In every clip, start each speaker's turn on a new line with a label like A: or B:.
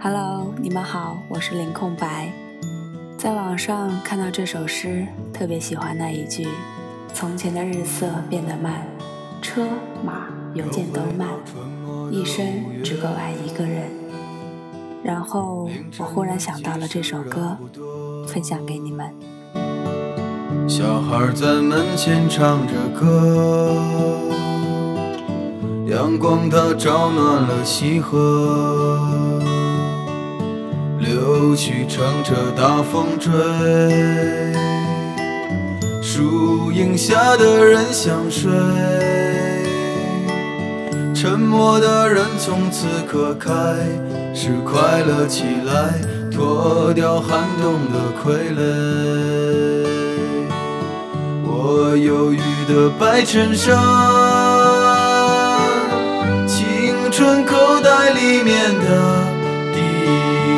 A: Hello，你们好，我是林空白。在网上看到这首诗，特别喜欢那一句：“从前的日色变得慢，车马邮件都慢，一生只够爱一个人。”然后我忽然想到了这首歌，分享给你们。
B: 小孩在门前唱着歌，阳光它照暖了溪河。柳絮乘着大风追，树荫下的人想睡，沉默的人从此刻开始快乐起来，脱掉寒冬的傀儡。我忧郁的白衬衫，青春口袋里面的。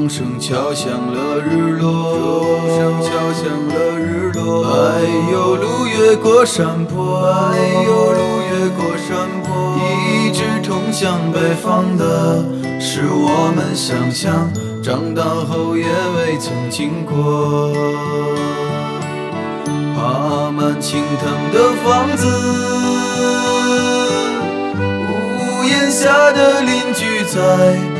B: 钟声敲响了日落，钟声敲响了日落。柏油路越过山坡，柏油路越过山坡。一直通向北方的，是我们想象，长大后也未曾经过。爬满青藤的房子，屋檐下的邻居在。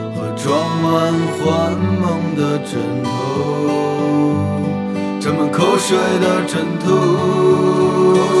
B: 装满幻梦的枕头，沾满口水的枕头。